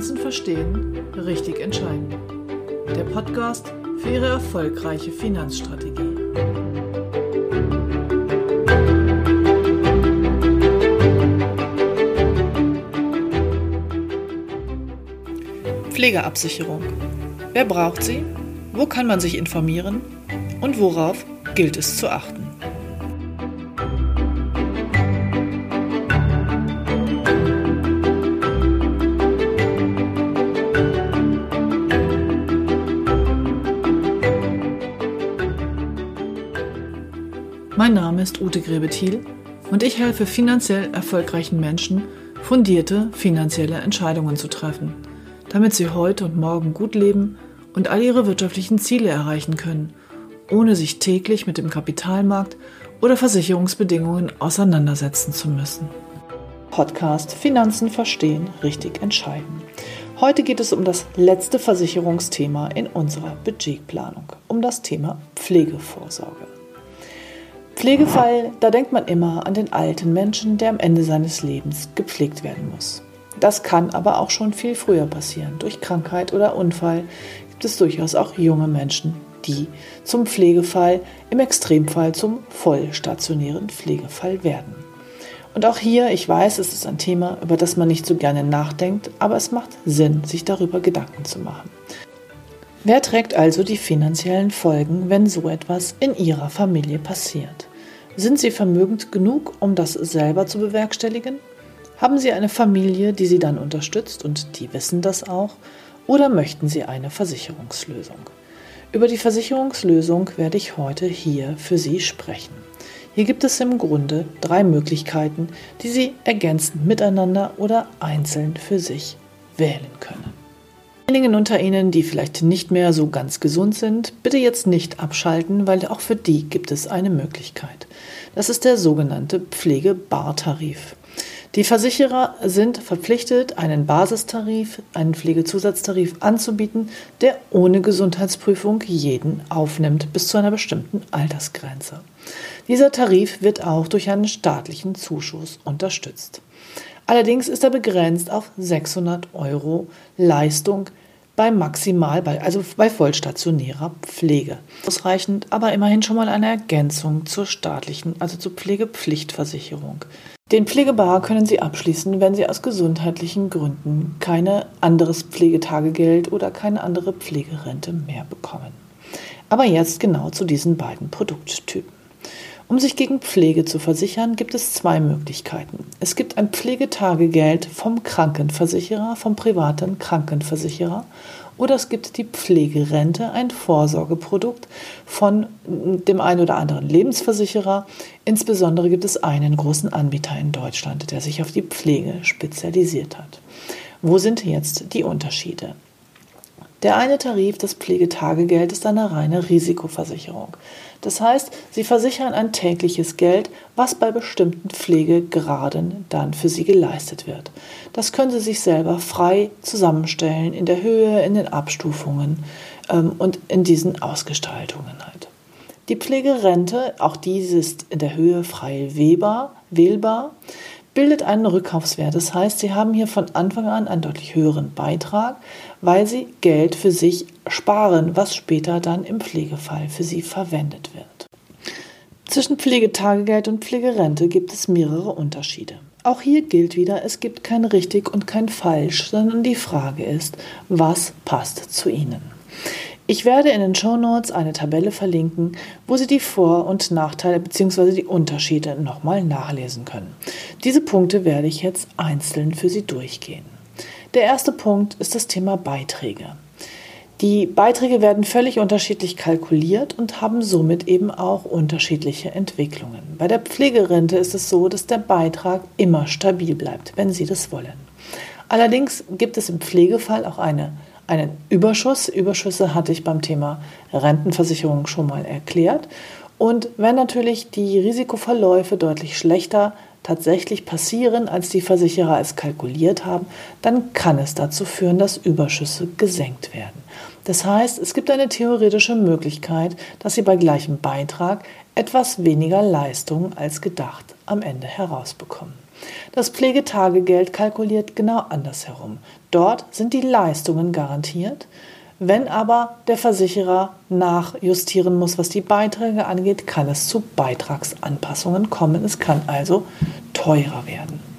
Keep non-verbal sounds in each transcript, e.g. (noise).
Finanzen verstehen, richtig entscheiden. Der Podcast für Ihre erfolgreiche Finanzstrategie. Pflegeabsicherung. Wer braucht sie? Wo kann man sich informieren? Und worauf gilt es zu achten? Mein Name ist Ute Grebethiel und ich helfe finanziell erfolgreichen Menschen, fundierte finanzielle Entscheidungen zu treffen, damit sie heute und morgen gut leben und all ihre wirtschaftlichen Ziele erreichen können, ohne sich täglich mit dem Kapitalmarkt oder Versicherungsbedingungen auseinandersetzen zu müssen. Podcast Finanzen verstehen, richtig entscheiden. Heute geht es um das letzte Versicherungsthema in unserer Budgetplanung, um das Thema Pflegevorsorge. Pflegefall, da denkt man immer an den alten Menschen, der am Ende seines Lebens gepflegt werden muss. Das kann aber auch schon viel früher passieren. Durch Krankheit oder Unfall gibt es durchaus auch junge Menschen, die zum Pflegefall, im Extremfall zum vollstationären Pflegefall werden. Und auch hier, ich weiß, es ist ein Thema, über das man nicht so gerne nachdenkt, aber es macht Sinn, sich darüber Gedanken zu machen. Wer trägt also die finanziellen Folgen, wenn so etwas in Ihrer Familie passiert? Sind Sie vermögend genug, um das selber zu bewerkstelligen? Haben Sie eine Familie, die Sie dann unterstützt und die wissen das auch? Oder möchten Sie eine Versicherungslösung? Über die Versicherungslösung werde ich heute hier für Sie sprechen. Hier gibt es im Grunde drei Möglichkeiten, die Sie ergänzend miteinander oder einzeln für sich wählen können. Diejenigen unter Ihnen, die vielleicht nicht mehr so ganz gesund sind, bitte jetzt nicht abschalten, weil auch für die gibt es eine Möglichkeit. Das ist der sogenannte Pflegebartarif. Die Versicherer sind verpflichtet, einen Basistarif, einen Pflegezusatztarif anzubieten, der ohne Gesundheitsprüfung jeden aufnimmt bis zu einer bestimmten Altersgrenze. Dieser Tarif wird auch durch einen staatlichen Zuschuss unterstützt. Allerdings ist er begrenzt auf 600 Euro Leistung bei maximal, bei, also bei vollstationärer Pflege. Ausreichend, aber immerhin schon mal eine Ergänzung zur staatlichen, also zur Pflegepflichtversicherung. Den Pflegebar können Sie abschließen, wenn Sie aus gesundheitlichen Gründen kein anderes Pflegetagegeld oder keine andere Pflegerente mehr bekommen. Aber jetzt genau zu diesen beiden Produkttypen. Um sich gegen Pflege zu versichern, gibt es zwei Möglichkeiten. Es gibt ein Pflegetagegeld vom Krankenversicherer, vom privaten Krankenversicherer, oder es gibt die Pflegerente, ein Vorsorgeprodukt von dem einen oder anderen Lebensversicherer. Insbesondere gibt es einen großen Anbieter in Deutschland, der sich auf die Pflege spezialisiert hat. Wo sind jetzt die Unterschiede? Der eine Tarif, das Pflegetagegeld, ist eine reine Risikoversicherung. Das heißt, Sie versichern ein tägliches Geld, was bei bestimmten Pflegegraden dann für Sie geleistet wird. Das können Sie sich selber frei zusammenstellen in der Höhe, in den Abstufungen ähm, und in diesen Ausgestaltungen halt. Die Pflegerente, auch diese ist in der Höhe frei wählbar, wählbar bildet einen Rückkaufswert. Das heißt, Sie haben hier von Anfang an einen deutlich höheren Beitrag, weil Sie Geld für sich sparen, was später dann im Pflegefall für Sie verwendet wird. Zwischen Pflegetagegeld und Pflegerente gibt es mehrere Unterschiede. Auch hier gilt wieder, es gibt kein richtig und kein falsch, sondern die Frage ist, was passt zu Ihnen. Ich werde in den Show Notes eine Tabelle verlinken, wo Sie die Vor- und Nachteile bzw. die Unterschiede nochmal nachlesen können. Diese Punkte werde ich jetzt einzeln für Sie durchgehen. Der erste Punkt ist das Thema Beiträge. Die Beiträge werden völlig unterschiedlich kalkuliert und haben somit eben auch unterschiedliche Entwicklungen. Bei der Pflegerente ist es so, dass der Beitrag immer stabil bleibt, wenn Sie das wollen. Allerdings gibt es im Pflegefall auch eine einen Überschuss. Überschüsse hatte ich beim Thema Rentenversicherung schon mal erklärt. Und wenn natürlich die Risikoverläufe deutlich schlechter tatsächlich passieren, als die Versicherer es kalkuliert haben, dann kann es dazu führen, dass Überschüsse gesenkt werden. Das heißt, es gibt eine theoretische Möglichkeit, dass Sie bei gleichem Beitrag etwas weniger Leistung als gedacht am Ende herausbekommen. Das Pflegetagegeld kalkuliert genau andersherum. Dort sind die Leistungen garantiert. Wenn aber der Versicherer nachjustieren muss, was die Beiträge angeht, kann es zu Beitragsanpassungen kommen. Es kann also teurer werden.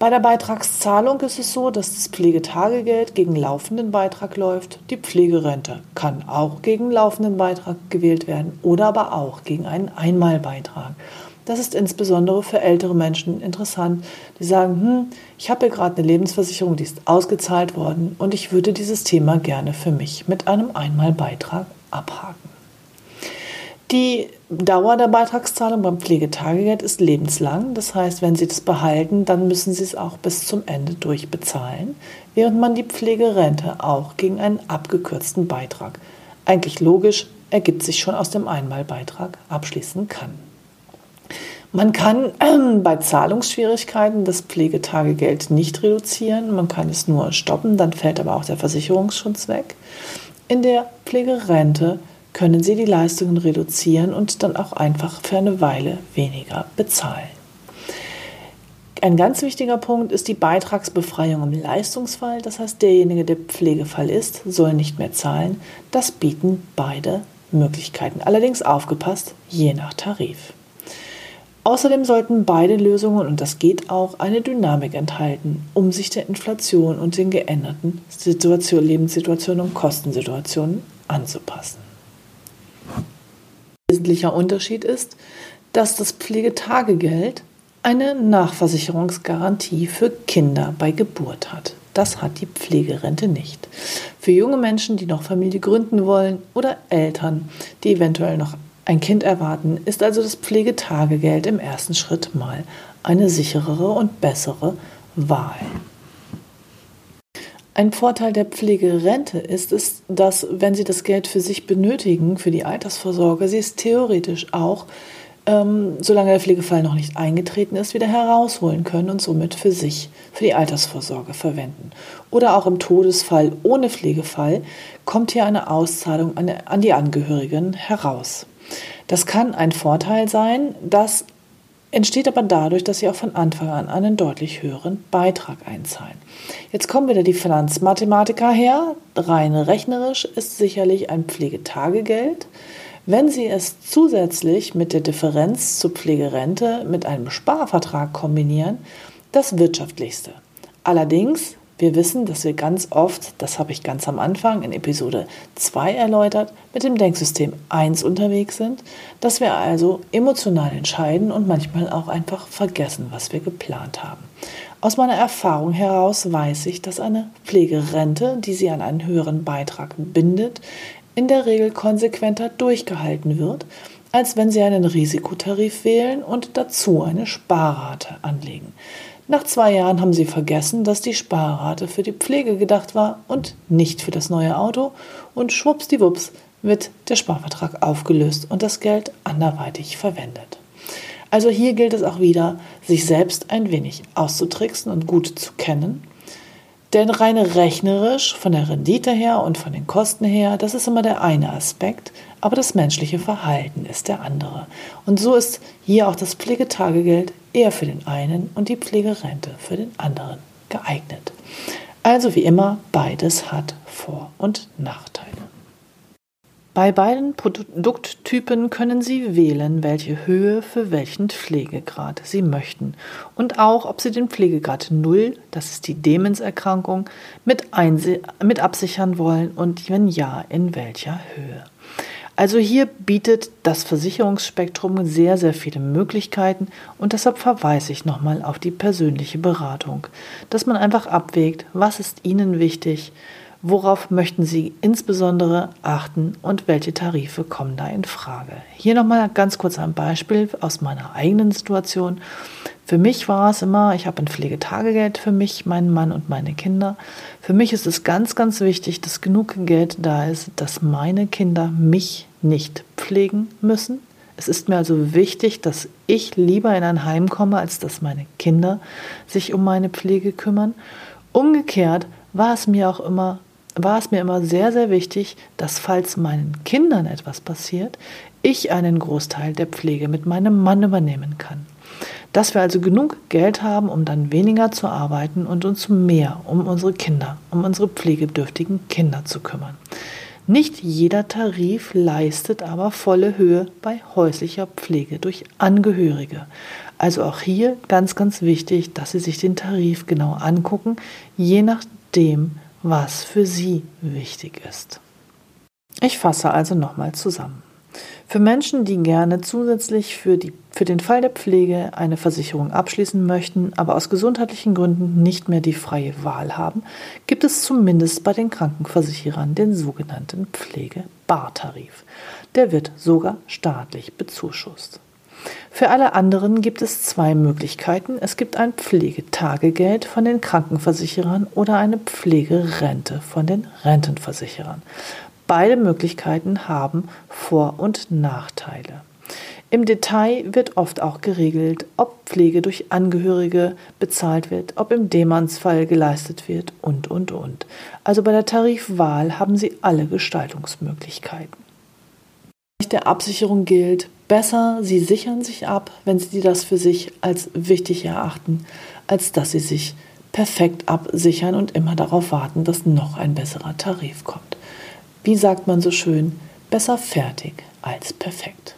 Bei der Beitragszahlung ist es so, dass das Pflegetagegeld gegen laufenden Beitrag läuft. Die Pflegerente kann auch gegen laufenden Beitrag gewählt werden oder aber auch gegen einen Einmalbeitrag. Das ist insbesondere für ältere Menschen interessant, die sagen, hm, ich habe hier gerade eine Lebensversicherung, die ist ausgezahlt worden und ich würde dieses Thema gerne für mich mit einem Einmalbeitrag abhaken. Die Dauer der Beitragszahlung beim Pflegetagegeld ist lebenslang. Das heißt, wenn Sie das behalten, dann müssen Sie es auch bis zum Ende durchbezahlen, während man die Pflegerente auch gegen einen abgekürzten Beitrag, eigentlich logisch, ergibt sich schon aus dem Einmalbeitrag, abschließen kann. Man kann (clears throat) bei Zahlungsschwierigkeiten das Pflegetagegeld nicht reduzieren, man kann es nur stoppen, dann fällt aber auch der Versicherungsschutz weg. In der Pflegerente können Sie die Leistungen reduzieren und dann auch einfach für eine Weile weniger bezahlen. Ein ganz wichtiger Punkt ist die Beitragsbefreiung im Leistungsfall. Das heißt, derjenige, der Pflegefall ist, soll nicht mehr zahlen. Das bieten beide Möglichkeiten. Allerdings aufgepasst, je nach Tarif. Außerdem sollten beide Lösungen, und das geht auch, eine Dynamik enthalten, um sich der Inflation und den geänderten Situation, Lebenssituationen und Kostensituationen anzupassen wesentlicher Unterschied ist, dass das Pflegetagegeld eine Nachversicherungsgarantie für Kinder bei Geburt hat. Das hat die Pflegerente nicht. Für junge Menschen, die noch Familie gründen wollen oder Eltern, die eventuell noch ein Kind erwarten, ist also das Pflegetagegeld im ersten Schritt mal eine sicherere und bessere Wahl. Ein Vorteil der Pflegerente ist es, dass, wenn Sie das Geld für sich benötigen, für die Altersvorsorge, Sie es theoretisch auch, ähm, solange der Pflegefall noch nicht eingetreten ist, wieder herausholen können und somit für sich, für die Altersvorsorge verwenden. Oder auch im Todesfall ohne Pflegefall kommt hier eine Auszahlung an, an die Angehörigen heraus. Das kann ein Vorteil sein, dass entsteht aber dadurch, dass sie auch von Anfang an einen deutlich höheren Beitrag einzahlen. Jetzt kommen wieder die Finanzmathematiker her. Rein rechnerisch ist sicherlich ein Pflegetagegeld. Wenn Sie es zusätzlich mit der Differenz zur Pflegerente mit einem Sparvertrag kombinieren, das wirtschaftlichste. Allerdings wir wissen, dass wir ganz oft, das habe ich ganz am Anfang in Episode 2 erläutert, mit dem Denksystem 1 unterwegs sind, dass wir also emotional entscheiden und manchmal auch einfach vergessen, was wir geplant haben. Aus meiner Erfahrung heraus weiß ich, dass eine Pflegerente, die sie an einen höheren Beitrag bindet, in der Regel konsequenter durchgehalten wird, als wenn Sie einen Risikotarif wählen und dazu eine Sparrate anlegen. Nach zwei Jahren haben sie vergessen, dass die Sparrate für die Pflege gedacht war und nicht für das neue Auto und schwuppsdiwupps wird der Sparvertrag aufgelöst und das Geld anderweitig verwendet. Also hier gilt es auch wieder, sich selbst ein wenig auszutricksen und gut zu kennen denn rein rechnerisch, von der Rendite her und von den Kosten her, das ist immer der eine Aspekt, aber das menschliche Verhalten ist der andere. Und so ist hier auch das Pflegetagegeld eher für den einen und die Pflegerente für den anderen geeignet. Also wie immer, beides hat Vor- und Nachteile. Bei beiden Produkttypen können Sie wählen, welche Höhe für welchen Pflegegrad Sie möchten und auch, ob Sie den Pflegegrad 0, das ist die Demenserkrankung, mit, mit absichern wollen und wenn ja, in welcher Höhe. Also hier bietet das Versicherungsspektrum sehr, sehr viele Möglichkeiten und deshalb verweise ich nochmal auf die persönliche Beratung, dass man einfach abwägt, was ist Ihnen wichtig, Worauf möchten Sie insbesondere achten und welche Tarife kommen da in Frage? Hier nochmal ganz kurz ein Beispiel aus meiner eigenen Situation. Für mich war es immer, ich habe ein Pflegetagegeld für mich, meinen Mann und meine Kinder. Für mich ist es ganz, ganz wichtig, dass genug Geld da ist, dass meine Kinder mich nicht pflegen müssen. Es ist mir also wichtig, dass ich lieber in ein Heim komme, als dass meine Kinder sich um meine Pflege kümmern. Umgekehrt war es mir auch immer war es mir immer sehr, sehr wichtig, dass falls meinen Kindern etwas passiert, ich einen Großteil der Pflege mit meinem Mann übernehmen kann. Dass wir also genug Geld haben, um dann weniger zu arbeiten und uns mehr um unsere Kinder, um unsere pflegebedürftigen Kinder zu kümmern. Nicht jeder Tarif leistet aber volle Höhe bei häuslicher Pflege durch Angehörige. Also auch hier ganz, ganz wichtig, dass Sie sich den Tarif genau angucken, je nachdem, was für Sie wichtig ist. Ich fasse also nochmal zusammen. Für Menschen, die gerne zusätzlich für, die, für den Fall der Pflege eine Versicherung abschließen möchten, aber aus gesundheitlichen Gründen nicht mehr die freie Wahl haben, gibt es zumindest bei den Krankenversicherern den sogenannten Pflegebartarif. Der wird sogar staatlich bezuschusst. Für alle anderen gibt es zwei Möglichkeiten. Es gibt ein Pflegetagegeld von den Krankenversicherern oder eine Pflegerente von den Rentenversicherern. Beide Möglichkeiten haben Vor- und Nachteile. Im Detail wird oft auch geregelt, ob Pflege durch Angehörige bezahlt wird, ob im Demannsfall geleistet wird und, und, und. Also bei der Tarifwahl haben Sie alle Gestaltungsmöglichkeiten. Der Absicherung gilt, besser Sie sichern sich ab, wenn Sie das für sich als wichtig erachten, als dass Sie sich perfekt absichern und immer darauf warten, dass noch ein besserer Tarif kommt. Wie sagt man so schön, besser fertig als perfekt.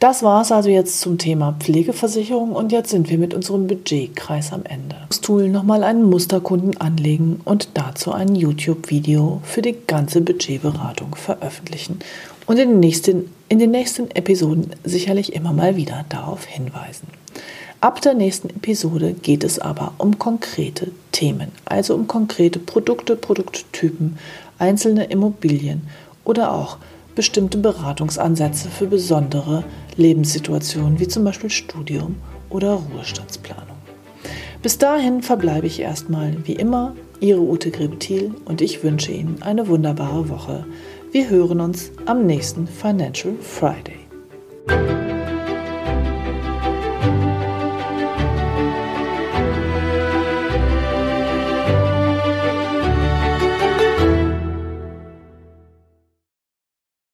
Das war es also jetzt zum Thema Pflegeversicherung und jetzt sind wir mit unserem Budgetkreis am Ende. Das Tool nochmal einen Musterkunden anlegen und dazu ein YouTube-Video für die ganze Budgetberatung veröffentlichen und in den, nächsten, in den nächsten Episoden sicherlich immer mal wieder darauf hinweisen. Ab der nächsten Episode geht es aber um konkrete Themen, also um konkrete Produkte, Produkttypen, einzelne Immobilien oder auch bestimmte Beratungsansätze für besondere Lebenssituationen wie zum Beispiel Studium oder Ruhestandsplanung. Bis dahin verbleibe ich erstmal wie immer Ihre Ute Grebetil und ich wünsche Ihnen eine wunderbare Woche. Wir hören uns am nächsten Financial Friday.